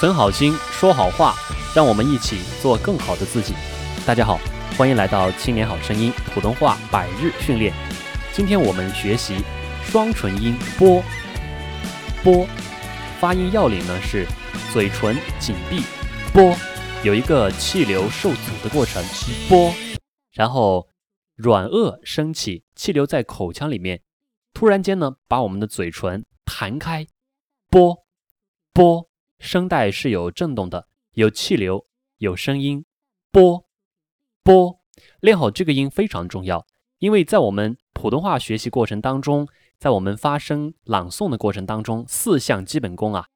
存好心，说好话，让我们一起做更好的自己。大家好，欢迎来到青年好声音普通话百日训练。今天我们学习双唇音波波，发音要领呢是嘴唇紧闭波，有一个气流受阻的过程波，然后软腭升起，气流在口腔里面，突然间呢把我们的嘴唇弹开波波。声带是有震动的，有气流，有声音，波波，练好这个音非常重要，因为在我们普通话学习过程当中，在我们发声朗诵的过程当中，四项基本功啊，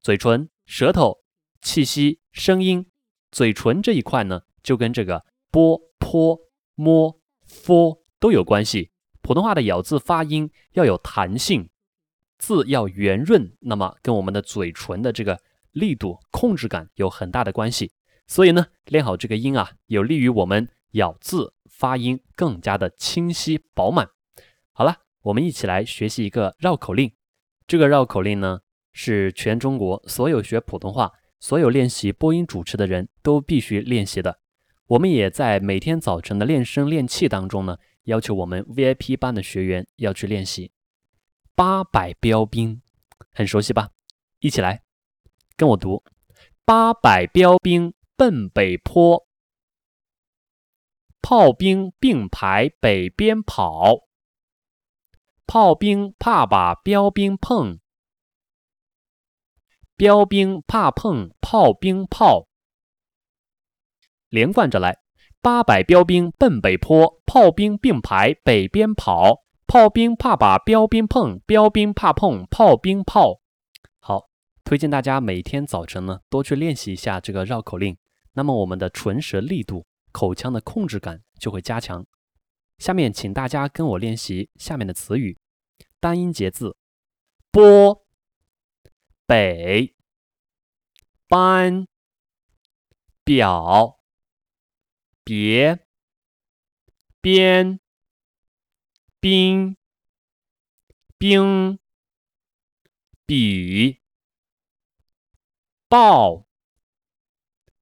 嘴唇、舌头、气息、声音，嘴唇这一块呢，就跟这个波、坡、摸、佛都有关系。普通话的咬字发音要有弹性，字要圆润，那么跟我们的嘴唇的这个。力度控制感有很大的关系，所以呢，练好这个音啊，有利于我们咬字发音更加的清晰饱满。好了，我们一起来学习一个绕口令。这个绕口令呢，是全中国所有学普通话、所有练习播音主持的人都必须练习的。我们也在每天早晨的练声练气当中呢，要求我们 VIP 班的学员要去练习。八百标兵，很熟悉吧？一起来。跟我读：八百标兵奔北坡，炮兵并排北边跑。炮兵怕把标兵碰，标兵怕碰炮兵炮。连贯着来：八百标兵奔北坡，炮兵并排北边跑。炮兵怕把标兵碰，标兵怕碰炮兵炮。推荐大家每天早晨呢多去练习一下这个绕口令，那么我们的唇舌力度、口腔的控制感就会加强。下面请大家跟我练习下面的词语，单音节字：波、北、班、表、别、边、兵、兵、比。报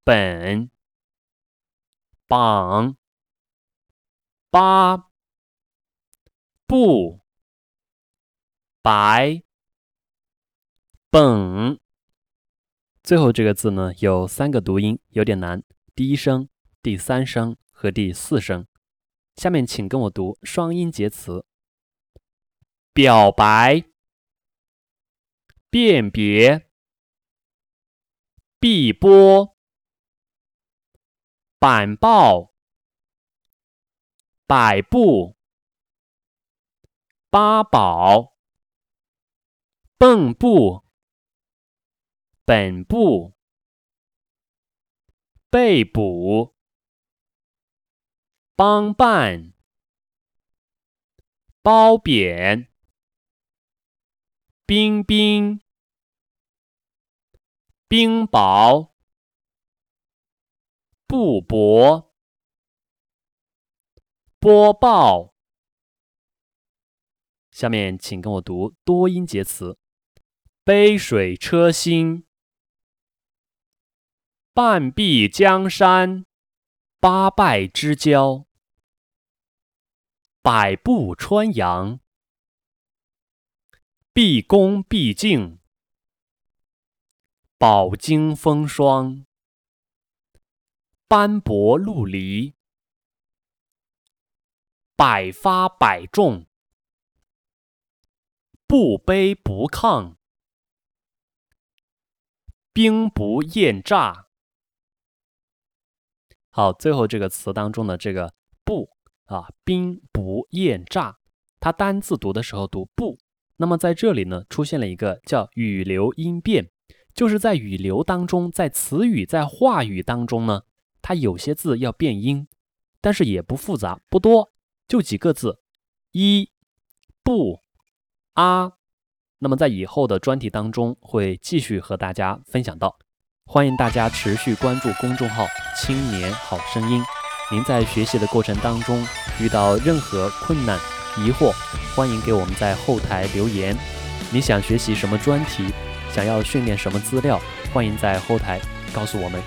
本榜八不白本，最后这个字呢有三个读音，有点难。第一声、第三声和第四声。下面请跟我读双音节词：表白、辨别。碧波、板报、百步、八宝、蚌埠、本部、被捕、帮办、褒贬、冰冰。冰雹、布帛、播报。下面请跟我读多音节词：杯水车薪、半壁江山、八拜之交、百步穿杨、毕恭毕敬。饱经风霜，斑驳陆离；百发百中，不卑不亢；兵不厌诈。好，最后这个词当中的这个“不”啊，“兵不厌诈”，它单字读的时候读“不”，那么在这里呢，出现了一个叫语流音变。就是在语流当中，在词语、在话语当中呢，它有些字要变音，但是也不复杂，不多，就几个字，一、不、啊。那么在以后的专题当中会继续和大家分享到，欢迎大家持续关注公众号“青年好声音”。您在学习的过程当中遇到任何困难、疑惑，欢迎给我们在后台留言。你想学习什么专题？想要训练什么资料？欢迎在后台告诉我们